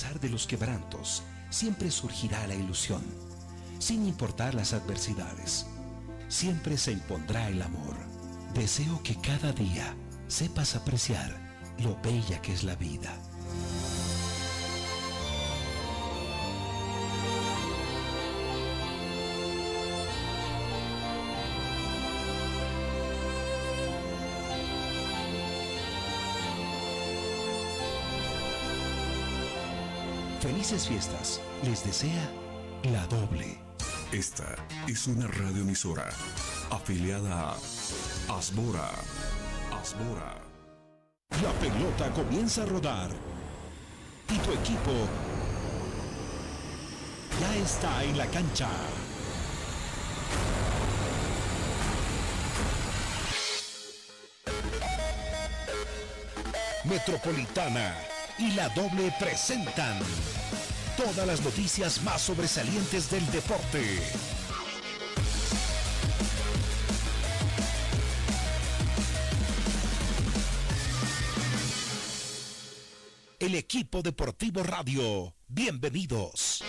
pesar de los quebrantos, siempre surgirá la ilusión. Sin importar las adversidades, siempre se impondrá el amor. Deseo que cada día sepas apreciar lo bella que es la vida. Felices fiestas. Les desea la doble. Esta es una radioemisora afiliada a Asbora. Asbora. La pelota comienza a rodar. Y tu equipo ya está en la cancha. Metropolitana y la doble presentan todas las noticias más sobresalientes del deporte. El equipo deportivo radio, bienvenidos.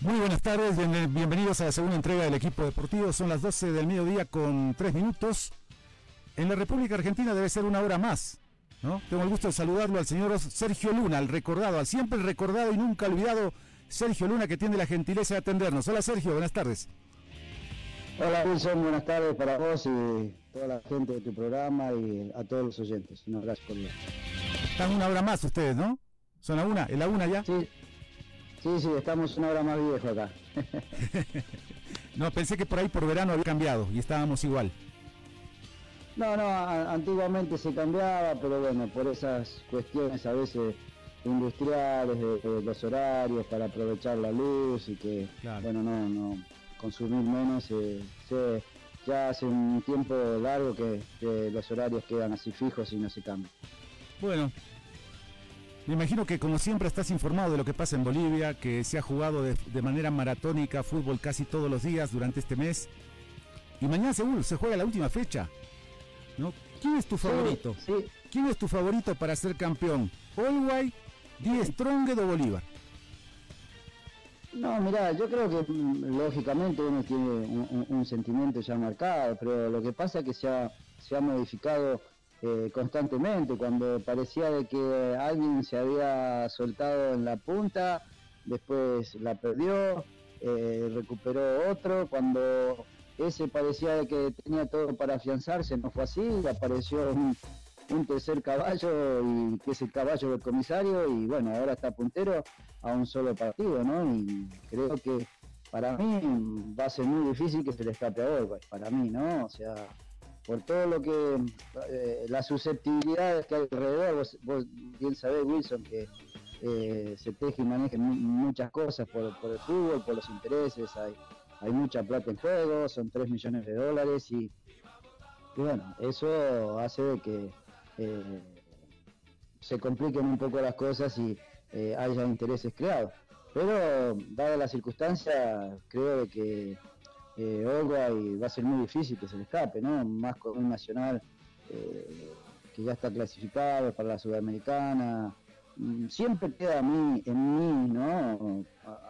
Muy buenas tardes, bien- bienvenidos a la segunda entrega del equipo deportivo. Son las 12 del mediodía con 3 minutos. En la República Argentina debe ser una hora más. ¿no? Tengo el gusto de saludarlo al señor Sergio Luna, al recordado, al siempre recordado y nunca olvidado Sergio Luna, que tiene la gentileza de atendernos. Hola Sergio, buenas tardes. Hola Wilson, buenas tardes para vos y toda la gente de tu programa y a todos los oyentes. Un abrazo cordial. Están una hora más ustedes, ¿no? Son la una, ¿es la una ya? Sí, sí, sí, estamos una hora más viejo acá. No, pensé que por ahí por verano había cambiado y estábamos igual. No, no, a- antiguamente se cambiaba, pero bueno, por esas cuestiones a veces industriales, de, de los horarios para aprovechar la luz y que, Claro. bueno, no, no consumir menos, eh, se- ya hace un tiempo largo que, que los horarios quedan así fijos y no se cambian. Bueno, me imagino que como siempre estás informado de lo que pasa en Bolivia, que se ha jugado de, de manera maratónica fútbol casi todos los días durante este mes. Y mañana seguro se juega la última fecha. ¿no? ¿Quién es tu favorito? Sí, sí, ¿Quién es tu favorito para ser campeón? ¿Olway, Die Stronged o Bolívar? No, mira, yo creo que mm, lógicamente uno tiene un, un- un sentimiento ya marcado, pero lo que pasa es que se ha, se ha modificado eh, constantemente. Cuando parecía de que alguien se había soltado en la punta, después la perdió, eh, recuperó otro. Cuando ese parecía de que tenía todo para afianzarse, no fue así, apareció un, tercer caballo y que es el caballo del comisario y bueno, ahora está puntero a un solo partido, ¿no? Y creo que para mí va a ser muy difícil que se le escape a Uruguay, para mí, ¿no? O sea, por todo lo que, eh, las susceptibilidades que hay alrededor, vos, vos bien sabés, Wilson, que eh, se teje y maneja mu- muchas cosas por, el fútbol, por los intereses, hay, hay mucha plata en juego, son 3 millones de dólares y, bueno, eso hace de que eh, se compliquen un poco las cosas y haya intereses creados. Pero, dada la circunstancia, creo de que eh, Uruguay va a ser muy difícil que se le escape, ¿no? Más con un nacional eh, que ya está clasificado para la Sudamericana. Mm, Siempre queda a mí, en mí, ¿no?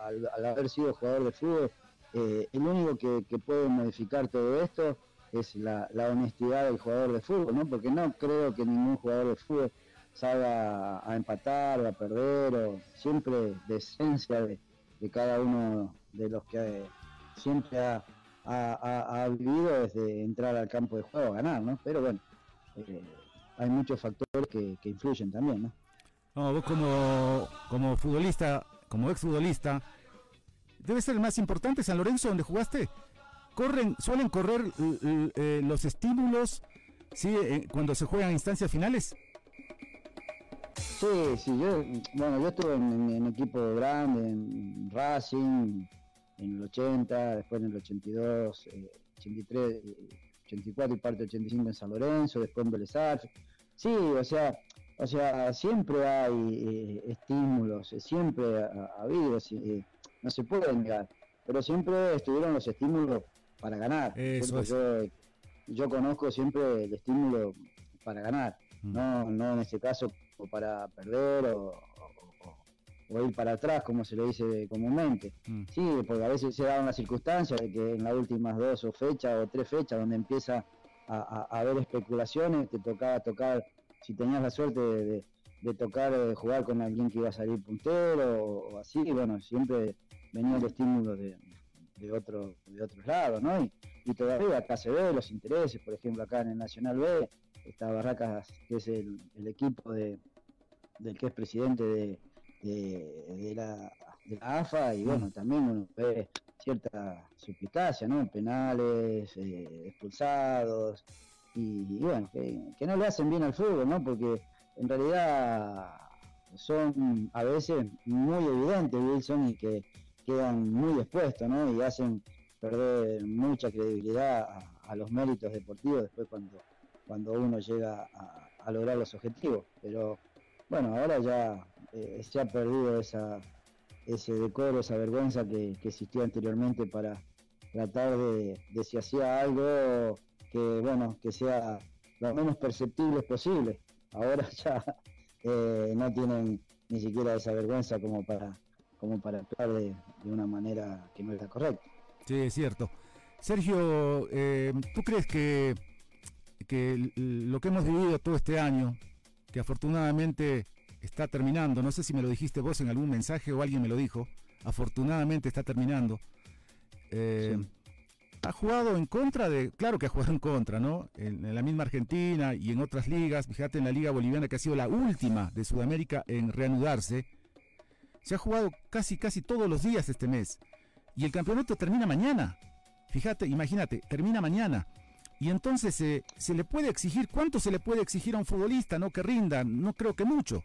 Al, haber sido jugador de fútbol, eh, el único que, puede modificar todo esto es la, honestidad del jugador de fútbol, ¿no? Porque no creo que ningún jugador de fútbol salga a empatar a perder, o siempre de esencia de, de cada uno de los que eh, siempre ha, ha- ha- ha vivido desde entrar al campo de juego a ganar, ¿no? Pero bueno, eh, hay muchos factores que, que influyen también, ¿no? No, vos como, como futbolista, como exfutbolista, debe ser el más importante San Lorenzo donde jugaste. Corren, suelen correr eh, los estímulos, sí, eh, cuando se juegan instancias finales. Sí, sí, yo, bueno, yo estuve en, en, equipo grande, en Racing, en el 80, después en el 82, 83, 84 y parte del 85 en San Lorenzo, después en Vélez Sí, o sea, o sea, siempre hay eh, estímulos, eh, siempre ha, habido, eh, no se puede negar, pero siempre estuvieron los estímulos para ganar. yo, yo conozco siempre el estímulo para ganar, mm. no, no en este caso para perder o, o ir para atrás, como se le dice comúnmente. Mm. Sí, porque a veces se da una circunstancia de que en las últimas dos o fechas o tres fechas donde empieza a, haber especulaciones, te tocaba tocar, si tenías la suerte de, tocar, de jugar con alguien que iba a salir puntero o, así, bueno, siempre venía el estímulo de, otro, de otros lados, ¿no? Y, todavía acá se ve los intereses, por ejemplo, acá en el Nacional B, está Barracas, que es el, el equipo de, del que es presidente de de, la, de la AFA y bueno, también uno ve cierta suplicacia, ¿no? Penales, eh, expulsados y, bueno, que, no le hacen bien al fútbol, ¿no? Porque en realidad son a veces muy evidentes, Wilson, y que quedan muy expuestos, ¿no? Y hacen perder mucha credibilidad a, los méritos deportivos después cuando, cuando uno llega a lograr los objetivos. Pero bueno, ahora ya eh, se ha perdido esa, ese decoro, esa vergüenza que, existía anteriormente para tratar de, si hacía algo que, bueno, que sea lo menos perceptible posible. Ahora ya eh, no tienen ni siquiera esa vergüenza como para, como para actuar de, una manera que no es la correcta. Sí, es cierto. Sergio, eh, ¿tú crees que, que lo que hemos vivido todo este año, que afortunadamente está terminando. No sé si me lo dijiste vos en algún mensaje o alguien me lo dijo. Afortunadamente está terminando. Eh, ha jugado en contra de, claro que ha jugado en contra, ¿no? En, la misma Argentina y en otras ligas, fíjate en la liga boliviana que ha sido la última de Sudamérica en reanudarse, se ha jugado casi, casi todos los días este mes. Y el campeonato termina mañana. Fíjate, imagínate, termina mañana. Y entonces eh, se le puede exigir, ¿cuánto se le puede exigir a un futbolista, no que rinda? No creo que mucho.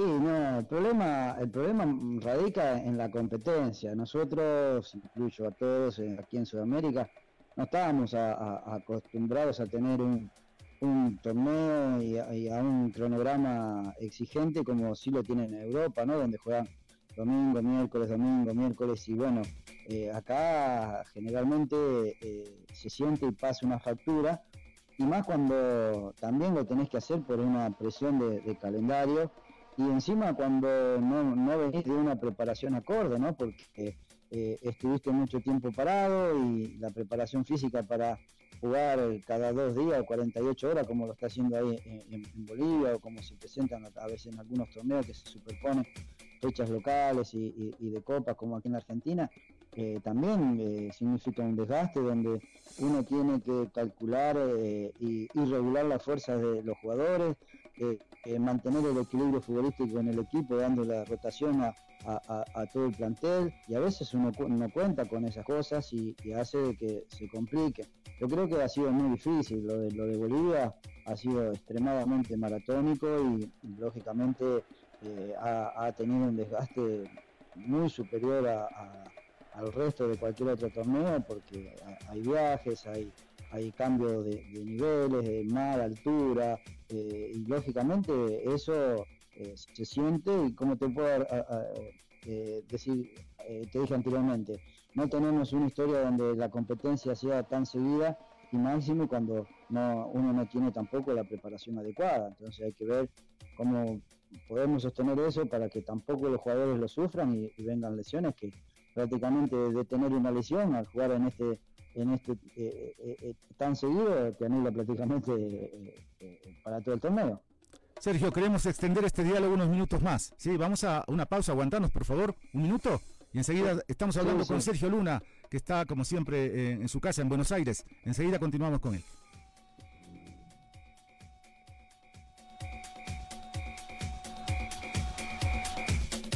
Sí, no, el problema, el problema radica en la competencia. Nosotros, incluyo a todos eh, aquí en Sudamérica, no estábamos acostumbrados a tener un, torneo y a, un cronograma exigente como sí lo tienen en Europa, ¿no? Donde juegan domingo, miércoles, domingo, miércoles y bueno, eh, acá generalmente eh, se siente y pasa una factura y más cuando también lo tenés que hacer por una presión de calendario y encima cuando no, no venís de una preparación acorde, ¿no? Porque eh, estuviste mucho tiempo parado y la preparación física para jugar cada dos días o 48 horas, como lo está haciendo ahí en, Bolivia, o como se presentan a, veces en algunos torneos que se superponen fechas locales y, de copas, como aquí en Argentina, eh, también eh, significa un desgaste donde uno tiene que calcular y, y, regular las fuerzas de los jugadores, mantener el equilibrio futbolístico en el equipo, dando la rotación a, todo el plantel y a veces uno no cuenta con esas cosas y, hace que se complique. Yo creo que ha sido muy difícil, lo de, lo de Bolivia ha sido extremadamente maratónico y, lógicamente eh, ha, tenido un desgaste muy superior al resto de cualquier otro torneo porque hay viajes, hay hay cambio de, niveles, de mar, altura, eh, y lógicamente eso eh, se siente y como te puedo eh, decir, te dije anteriormente, no tenemos una historia donde la competencia sea tan seguida y máximo cuando no, uno no tiene tampoco la preparación adecuada, entonces hay que ver cómo podemos sostener eso para que tampoco los jugadores lo sufran y, y vengan lesiones que prácticamente de tener una lesión al jugar en este en este eh, eh, eh, tan seguido que anula prácticamente para todo el torneo. Sergio, queremos extender este diálogo unos minutos más. Sí, vamos a una pausa, aguantanos por favor, un minuto. Y enseguida estamos hablando con Sergio Luna, que está como siempre en su casa en Buenos Aires. Enseguida continuamos con él.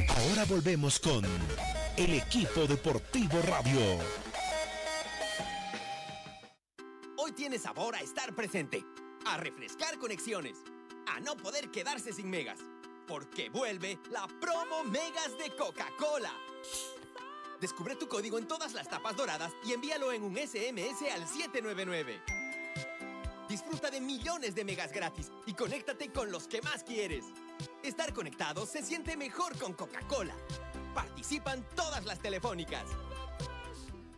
Ahora volvemos con el equipo deportivo radio. Sabor a estar presente, a refrescar conexiones, a no poder quedarse sin megas. Porque vuelve la promo Megas de Coca-Cola. Descubre tu código en todas las tapas doradas y envíalo en un SMS al 799. Disfruta de millones de megas gratis y conéctate con los que más quieres. Estar conectado se siente mejor con Coca-Cola. Participan todas las telefónicas.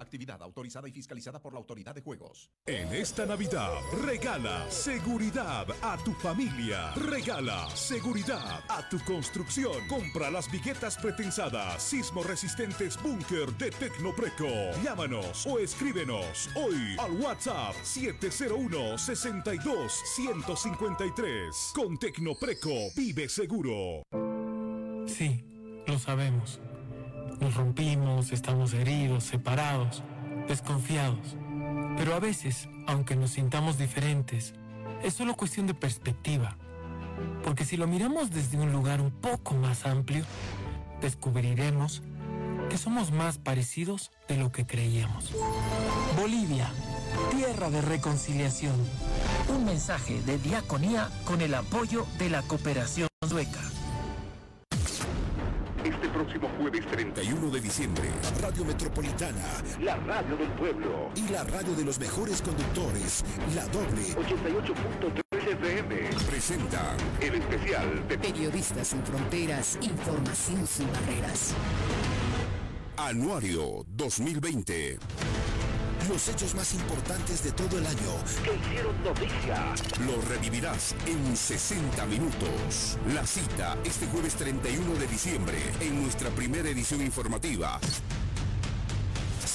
Actividad autorizada y fiscalizada por la Autoridad de Juegos. En esta Navidad, regala seguridad a tu familia. Regala seguridad a tu construcción. Compra las viguetas pretensadas, sismo resistentes búnker de Tecnopreco. Llámanos o escríbenos hoy al WhatsApp 701 62 153. Con Tecnopreco, vive seguro. Sí, lo sabemos. Nos rompimos, estamos heridos, separados, desconfiados. Pero a veces, aunque nos sintamos diferentes, es solo cuestión de perspectiva. Porque si lo miramos desde un lugar un poco más amplio, descubriremos que somos más parecidos de lo que creíamos. Bolivia, tierra de reconciliación. Un mensaje de diaconía con el apoyo de la cooperación sueca. Este próximo jueves 31 de diciembre, Radio Metropolitana, la radio del pueblo y la radio de los mejores conductores, la doble 88.3 FM, presenta el especial de Periodistas sin fronteras, información sin barreras. Anuario 2020. Los hechos más importantes de todo el año que hicieron noticia. Lo revivirás en 60 minutos. La cita este jueves 31 de diciembre en nuestra primera edición informativa.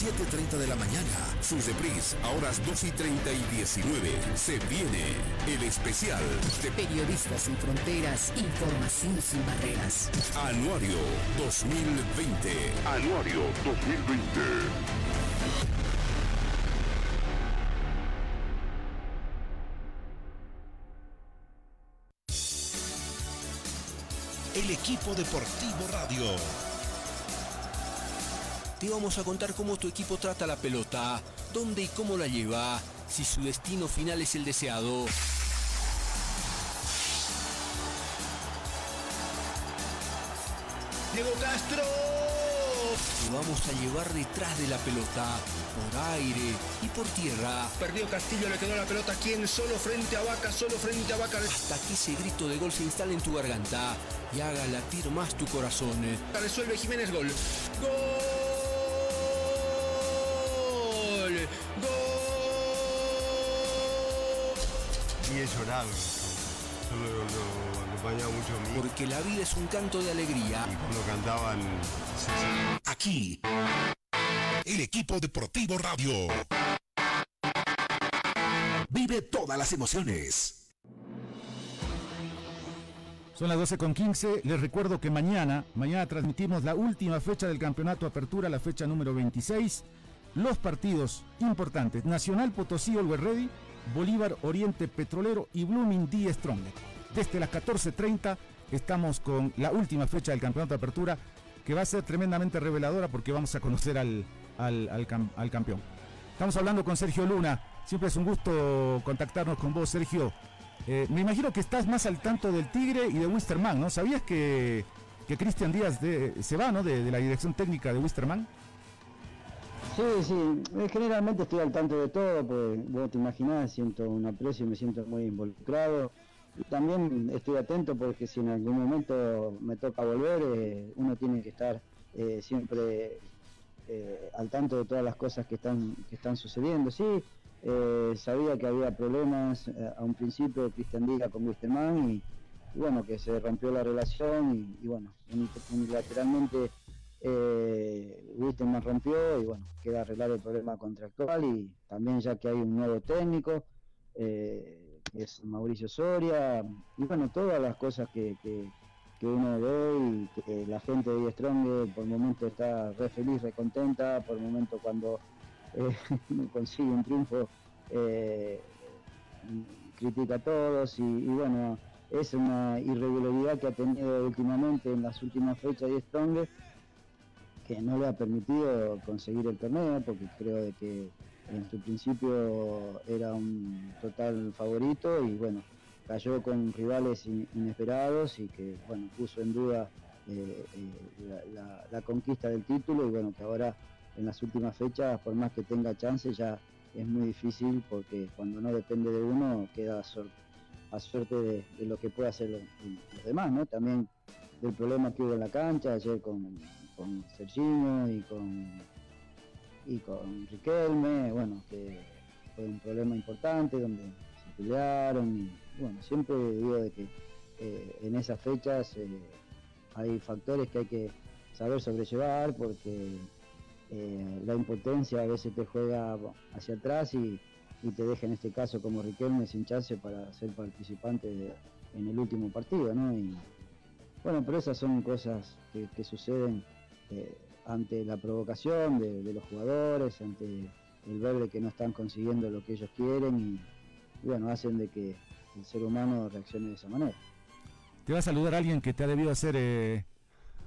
7.30 de la mañana. Sus reprise a horas 2 y 30 y 19. Se viene el especial de Periodistas sin Fronteras, Información sin Barreras. Anuario 2020. Anuario 2020. El equipo deportivo radio. Te vamos a contar cómo tu equipo trata la pelota, dónde y cómo la lleva, si su destino final es el deseado. Diego Castro. Vamos a llevar detrás de la pelota, por aire y por tierra. Perdió Castillo, le quedó la pelota a quien, solo frente a Vaca, solo frente a Vaca. Hasta que ese grito de gol se instale en tu garganta y haga latir más tu corazón. Resuelve Jiménez gol. ¡Gol! ¡Gol! Y he llorado. Solo lo, acompañaba mucho a mí. Porque la vida es un canto de alegría. Y cuando cantaban... El equipo deportivo radio. Vive todas las emociones. Son las 12 con 15. Les recuerdo que mañana, mañana transmitimos la última fecha del campeonato Apertura, la fecha número 26. Los partidos importantes: Nacional Potosí Always Ready, Bolívar Oriente Petrolero y Blooming D Strong. Desde las 14:30 estamos con la última fecha del campeonato Apertura, que va a ser tremendamente reveladora porque vamos a conocer al, al, al, al campeón. Estamos hablando con Sergio Luna. Siempre es un gusto contactarnos con vos, Sergio. Eh, me imagino que estás más al tanto del Tigre y de Wisterman, ¿no? ¿Sabías que, que Cristian Díaz se va, ¿no? De, la dirección técnica de Wisterman. Sí, sí, generalmente estoy al tanto de todo, porque vos te imaginás, siento un aprecio y me siento muy involucrado. También estoy atento porque si en algún momento me toca volver, eh, uno tiene que estar eh, siempre eh, al tanto de todas las cosas que están, que están sucediendo. Sí, sabía que había problemas a un principio de Cristian Díaz con Wisterman y, y, bueno, que se rompió la relación y, bueno, unilateralmente eh, Wisterman rompió y bueno, queda arreglar el problema contractual y también ya que hay un nuevo técnico, es Mauricio Soria, y bueno, todas las cosas que, que, uno ve y que la gente de Strong por el momento está re feliz, re contenta, por el momento cuando eh, consigue un triunfo, eh, critica a todos y, bueno, es una irregularidad que ha tenido últimamente en las últimas fechas de Strong que no le ha permitido conseguir el torneo porque creo de que en su principio era un total favorito y bueno, cayó con rivales inesperados y que bueno puso en duda eh, la, conquista del título y bueno que ahora en las últimas fechas por más que tenga chance ya es muy difícil porque cuando no depende de uno queda a suerte de, lo que pueda hacer los, demás, ¿no? También del problema que hubo en la cancha ayer con, con Serginho y con y con Riquelme, bueno, que fue un problema importante donde se pelearon y bueno, siempre digo de que eh, en esas fechas eh, hay factores que hay que saber sobrellevar porque eh, la impotencia a veces te juega hacia atrás y, te deja en este caso como Riquelme sin chance para ser participante en el último partido, ¿no? Y, bueno, pero esas son cosas que, suceden ante la provocación de, los jugadores, ante el ver de que no están consiguiendo lo que ellos quieren y, bueno, hacen de que el ser humano reaccione de esa manera. Te va a saludar alguien que te ha debido hacer eh,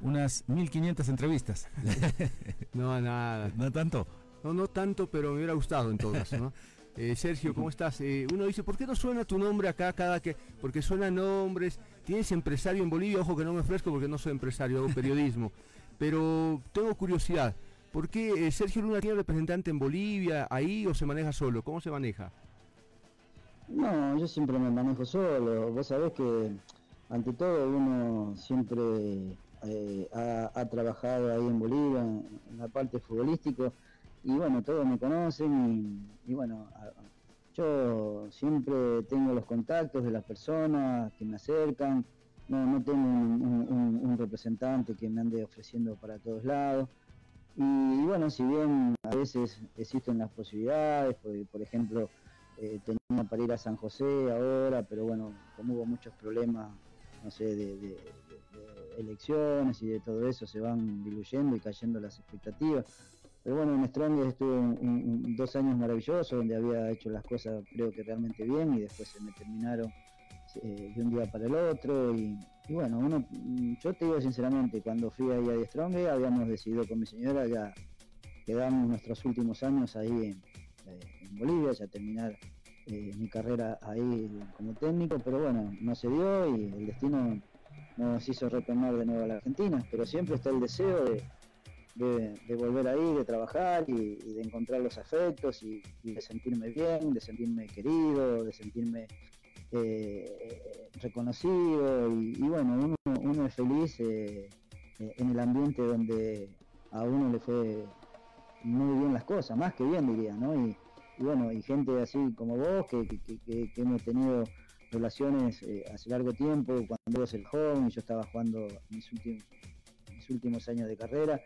unas 1500 entrevistas. no, nada. ¿No tanto? No, no tanto, pero me hubiera gustado en todo caso, ¿no? Eh, Sergio, ¿cómo estás? Eh, uno dice, ¿por qué no suena tu nombre acá cada que...? Porque suenan nombres, tienes empresario en Bolivia, ojo que no me ofrezco porque no soy empresario, hago periodismo. Pero tengo curiosidad, ¿por qué eh, Sergio Luna tiene representante en Bolivia, ahí o se maneja solo? ¿Cómo se maneja? No, yo siempre me manejo solo. Vos sabés que ante todo uno siempre eh, ha, trabajado ahí en Bolivia, en, la parte futbolística, y bueno, todos me conocen y, bueno, yo siempre tengo los contactos de las personas que me acercan, no, no tengo un, representante que me ande ofreciendo para todos lados. Y, bueno, si bien a veces existen las posibilidades, por, ejemplo, eh, tenía para ir a San José ahora, pero bueno, como hubo muchos problemas, no sé, de, elecciones y de todo eso, se van diluyendo y cayendo las expectativas. Pero bueno, en Strong estuve dos años maravillosos, donde había hecho las cosas creo que realmente bien y después se me terminaron eh, de un día para el otro y, bueno, uno, yo te digo sinceramente, cuando fui ahí a Strong habíamos decidido con mi señora ya quedamos nuestros últimos años ahí en, eh, Bolivia, ya terminar eh, mi carrera ahí como técnico, pero bueno, no se dio y el destino nos hizo retornar de nuevo a la Argentina, pero siempre está el deseo de, de, volver ahí, de trabajar y, de encontrar los afectos y, de sentirme bien, de sentirme querido, de sentirme eh, reconocido y, bueno, uno, es feliz eh, eh, en el ambiente donde a uno le fue muy bien las cosas, más que bien diría, ¿no? Y, bueno, y gente así como vos que, hemos tenido relaciones hace largo tiempo, cuando vos el joven, yo estaba jugando mis últimos, años de carrera,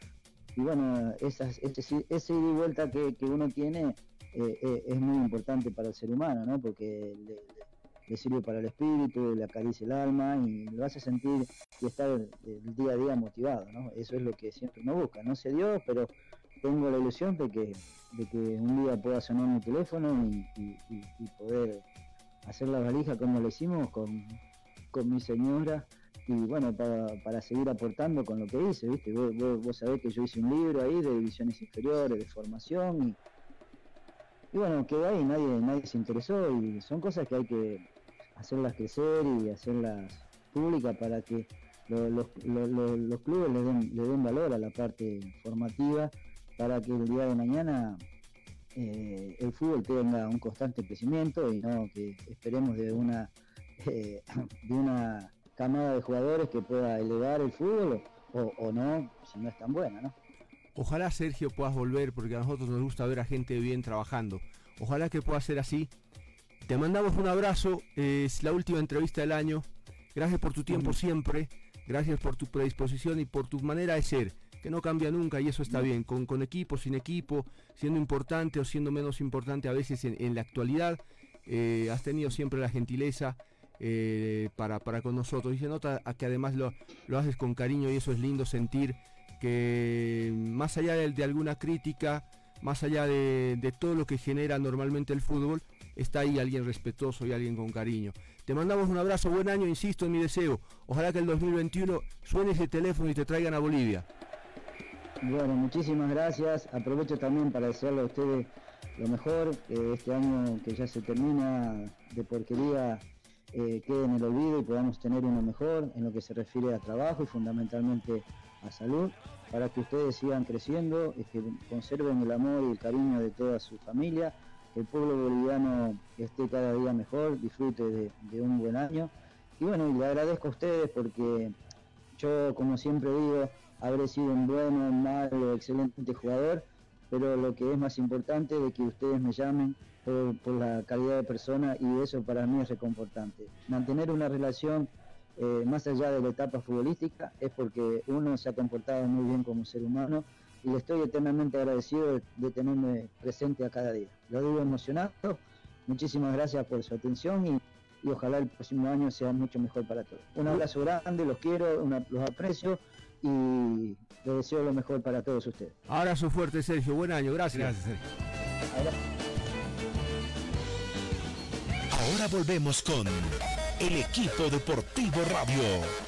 y bueno, esas, ese, ese ida y vuelta que, uno tiene es muy importante para el ser humano, ¿no? Porque le sirve para el espíritu, le acaricia el alma y lo hace sentir y estar el, día a día motivado, ¿no? Eso es lo que siempre uno busca. No se dio, pero tengo la ilusión de que, de que un día pueda sonar mi teléfono y, poder hacer la valija como lo hicimos con, mi señora y bueno, para, seguir aportando con lo que hice, ¿viste? Vos, vos, sabés que yo hice un libro ahí de divisiones inferiores, de formación y, y bueno, quedó ahí, nadie, nadie se interesó y son cosas que hay que, hacerlas crecer y hacerlas públicas para que los, clubes le den, le den valor a la parte formativa para que el día de mañana eh, el fútbol tenga un constante crecimiento y no que esperemos de una eh, de una camada de jugadores que pueda elevar el fútbol o, o, no si no es tan buena, ¿no? Ojalá Sergio puedas volver porque a nosotros nos gusta ver a gente bien trabajando. Ojalá que pueda ser así te mandamos un abrazo, es la última entrevista del año. Gracias por tu tiempo siempre, gracias por tu predisposición y por tu manera de ser, que no cambia nunca y eso está bien, con, con equipo, sin equipo, siendo importante o siendo menos importante a veces en, la actualidad. Eh, has tenido siempre la gentileza eh, para, para, con nosotros y se nota que además lo, lo, haces con cariño y eso es lindo sentir que más allá de, alguna crítica, más allá de, de todo lo que genera normalmente el fútbol, está ahí alguien respetuoso y alguien con cariño. Te mandamos un abrazo, buen año, insisto en mi deseo. Ojalá que el 2021 suene ese teléfono y te traigan a Bolivia. Bueno, muchísimas gracias. Aprovecho también para desearle a ustedes lo mejor. este año que ya se termina de porquería eh, quede en el olvido y podamos tener uno mejor en lo que se refiere a trabajo y fundamentalmente a salud, para que ustedes sigan creciendo, y que conserven el amor y el cariño de toda su familia, el pueblo boliviano esté cada día mejor, disfrute de, un buen año. Y bueno, y le agradezco a ustedes porque yo, como siempre digo, habré sido un bueno, malo, excelente jugador, pero lo que es más importante es que ustedes me llamen por, por la calidad de persona y eso para mí es reconfortante. Mantener una relación eh, más allá de la etapa futbolística es porque uno se ha comportado muy bien como ser humano y le estoy eternamente agradecido de, de tenerme presente a cada día. Lo digo emocionado, muchísimas gracias por su atención y, y ojalá el próximo año sea mucho mejor para todos. Un abrazo grande, los quiero, una- los aprecio y les deseo lo mejor para todos ustedes. Abrazo fuerte, Sergio. Buen año, gracias. Gracias, Sergio. Ahora volvemos con el equipo deportivo radio.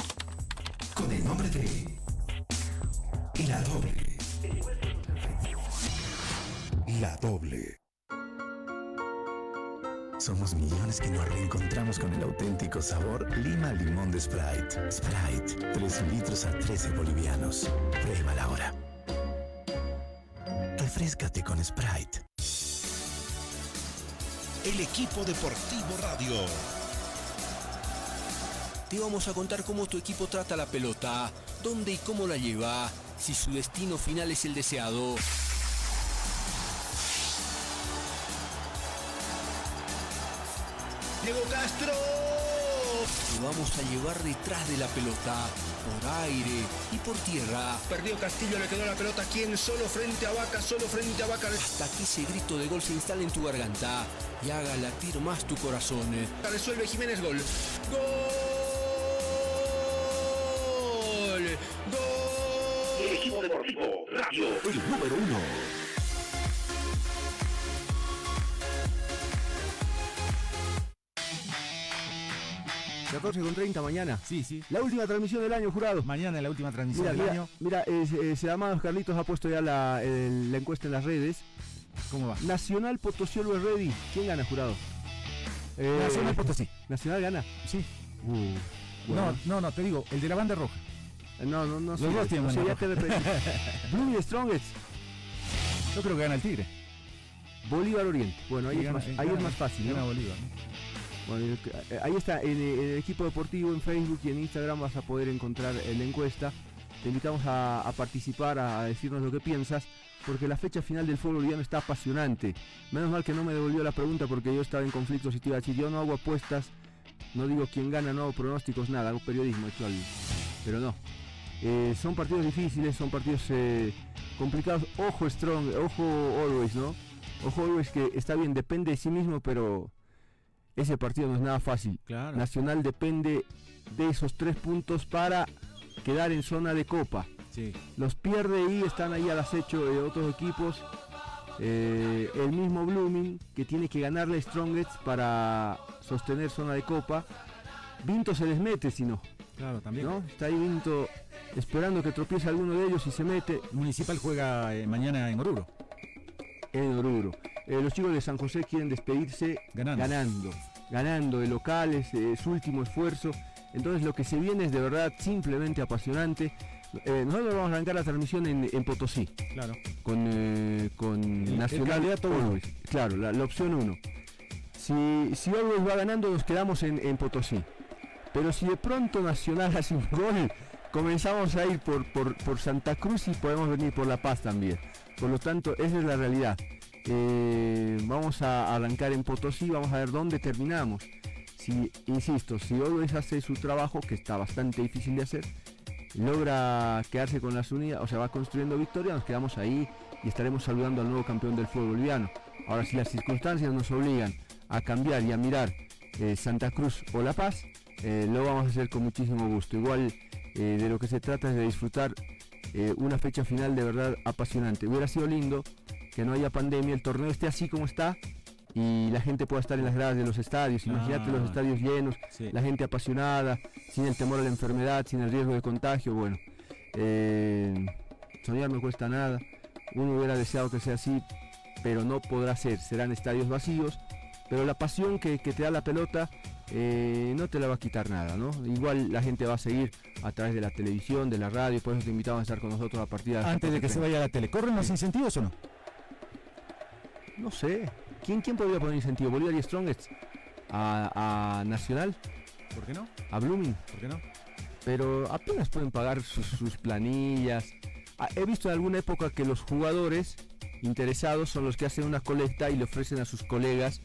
con el nombre de La Doble. La Doble. Somos millones que nos reencontramos con el auténtico sabor Lima Limón de Sprite. Sprite, 3 litros a 13 bolivianos. Pruébala ahora. Refrescate con Sprite. El equipo deportivo radio. Te vamos a contar cómo tu equipo trata la pelota, dónde y cómo la lleva, si su destino final es el deseado. Diego Castro. Te vamos a llevar detrás de la pelota, por aire y por tierra. Perdió Castillo, le quedó la pelota. ¿Quién? Solo frente a Vaca, solo frente a Vaca. Hasta que ese grito de gol se instale en tu garganta y haga latir más tu corazón. Resuelve Jiménez, gol. ¡Gol! ¡Gol! El equipo deportivo radio. El número uno. 14 con 30 mañana. Sí, sí. La última transmisión del año, jurado. Mañana es la última transmisión Mira, del mira, año. mira eh, eh, Sedamados Carlitos ha puesto ya la, el- la encuesta en las redes. ¿Cómo va? Nacional Potosí Always Ready. ¿Quién gana, jurado? Eh, Nacional Potosí. ¿Nacional gana? Sí. Uh, No, no, no, te digo, el de la banda roja. No, no, no. Los dos tienen no banda ya te. Blue Strongest. Yo creo que gana el Tigre. Bolívar Oriente. Bueno, ahí, Sí, es, gana- más, ahí es gana- más fácil. gana ¿no? Bolívar, Bueno, eh, ahí está, en, eh, en el equipo deportivo, en Facebook y en Instagram vas a poder encontrar eh, la encuesta. Te invitamos a, a participar, a, a decirnos lo que piensas, porque la fecha final del fútbol boliviano está apasionante. Menos mal que no me devolvió la pregunta porque yo estaba en conflicto si te iba a decir, yo no hago apuestas, no digo quién gana, no hago pronósticos, nada, hago periodismo actual. Pero no. Eh, son partidos difíciles, son partidos eh, complicados. Ojo Strong, ojo Always, ¿no? Ojo Always que está bien, depende de sí mismo, pero ese partido no es nada fácil. Claro. Nacional depende de esos tres puntos para quedar en zona de copa. Sí. Los pierde y están ahí al acecho de otros equipos. Eh, el mismo Blooming que tiene que ganarle Strongest para sostener zona de copa. Vinto se les mete si no. Claro, también. ¿no? Está ahí Vinto esperando que tropiece alguno de ellos y se mete. Municipal juega eh, mañana en Oruro. En Oruro. Eh, los chicos de San José quieren despedirse Ganando. ganando, ganando de locales, eh, su último esfuerzo. Entonces lo que se viene es de verdad simplemente apasionante. Eh, nosotros vamos a arrancar la transmisión en, en Potosí, Claro. con, eh, con el Nacional. Always. Claro, la, la opción 1. Si, si Always va ganando, nos quedamos en, en Potosí. Pero si de pronto Nacional hace un gol, comenzamos a ir por, por, por Santa Cruz y podemos venir por La Paz también. Por lo tanto, esa es la realidad. Eh, vamos a arrancar en Potosí, vamos a ver dónde terminamos. Si, insisto, si Always hace su trabajo, que está bastante difícil de hacer, logra quedarse con las unidades, o sea, va construyendo victoria, nos quedamos ahí y estaremos saludando al nuevo campeón del fútbol boliviano. Ahora, si las circunstancias nos obligan a cambiar y a mirar eh, Santa Cruz o La Paz, eh, lo vamos a hacer con muchísimo gusto. Igual eh, de lo que se trata es de disfrutar una fecha final de verdad apasionante. Hubiera sido lindo que no haya pandemia, el torneo esté así como está y la gente pueda estar en las gradas de los estadios. Imagínate los estadios llenos, la gente apasionada, sin el temor a la enfermedad, sin el riesgo de contagio. Bueno, soñar no cuesta nada. Uno hubiera deseado que sea así, pero no podrá ser. Serán estadios vacíos, pero la pasión que, te da la pelota eh, no te la va a quitar nada, ¿no? Igual la gente va a seguir a través de la televisión, de la radio, por eso te invitamos a estar con nosotros a partir de Antes de que se vaya a la tele, ¿corren los incentivos o no? No sé. ¿Quién, quién podría poner incentivo? ¿Bolívar y Strongest? ¿A, Nacional? ¿Por qué no? ¿A Blooming? ¿Por qué no? Pero apenas pueden pagar sus planillas. Ah, he visto en alguna época que los jugadores interesados son los que hacen una colecta y le ofrecen a sus colegas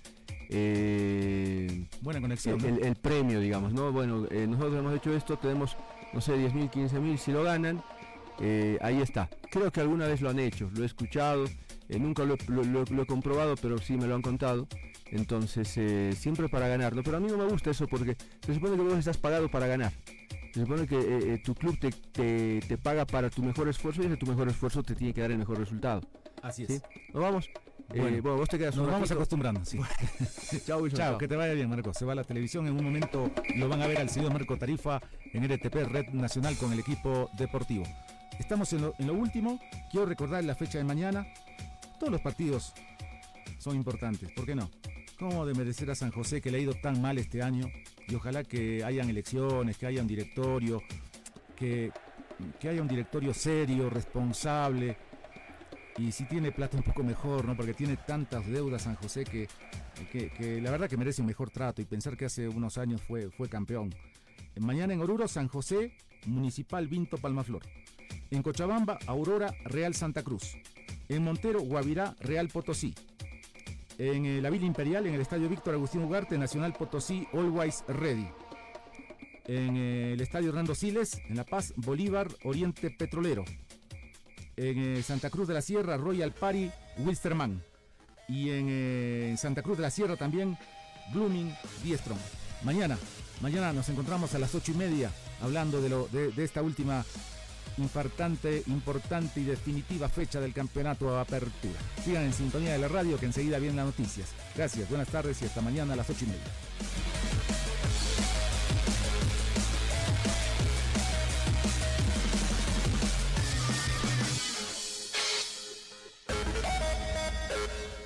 eh, buena conexión el, premio digamos no bueno eh, nosotros hemos hecho esto tenemos no sé 10 mil 15 mil si lo ganan eh, ahí está creo que alguna vez lo han hecho lo he escuchado nunca lo, he comprobado pero sí me lo han contado entonces siempre para ganar ¿no? pero a mí no me gusta eso porque se supone que vos estás pagado para ganar se supone que tu club te, te, paga para tu mejor esfuerzo y ese tu mejor esfuerzo te tiene que dar el mejor resultado. Así es. ¿Nos vamos? Eh, bueno, vos te quedas Nos vamos acostumbrando, sí. chao, chao, que te vaya bien, Marco. Se va a la televisión. En un momento lo van a ver al señor Marco Tarifa en RTP Red Nacional con el equipo deportivo. Estamos en lo, último. Quiero recordar la fecha de mañana. Todos los partidos son importantes. ¿Por qué no? ¿Cómo de merecer a San José que le ha ido tan mal este año? Y ojalá que hayan elecciones, que haya un directorio, que, que haya un directorio serio, responsable, y si tiene plata un poco mejor, ¿no? Porque tiene tantas deudas San José que, que, la verdad que merece un mejor trato y pensar que hace unos años fue, fue campeón. Mañana en Oruro, San José, Municipal Vinto Palmaflor. En Cochabamba, Aurora, Real Santa Cruz. En Montero, Guavirá, Real Potosí. En eh, la Villa Imperial, en el Estadio Víctor Agustín Ugarte, Nacional Potosí, Always Ready. En eh, el Estadio Hernando Siles, en La Paz, Bolívar, Oriente Petrolero en eh, Santa Cruz de la Sierra, Royal Party, Wilstermann. Y en eh, Santa Cruz de la Sierra también, Blooming, Diestrom. Mañana, mañana nos encontramos a las ocho y media hablando de, esta última infartante, importante y definitiva fecha del campeonato de apertura. Sigan en sintonía de la radio que enseguida vienen las noticias. Gracias, buenas tardes y hasta mañana a las ocho y media.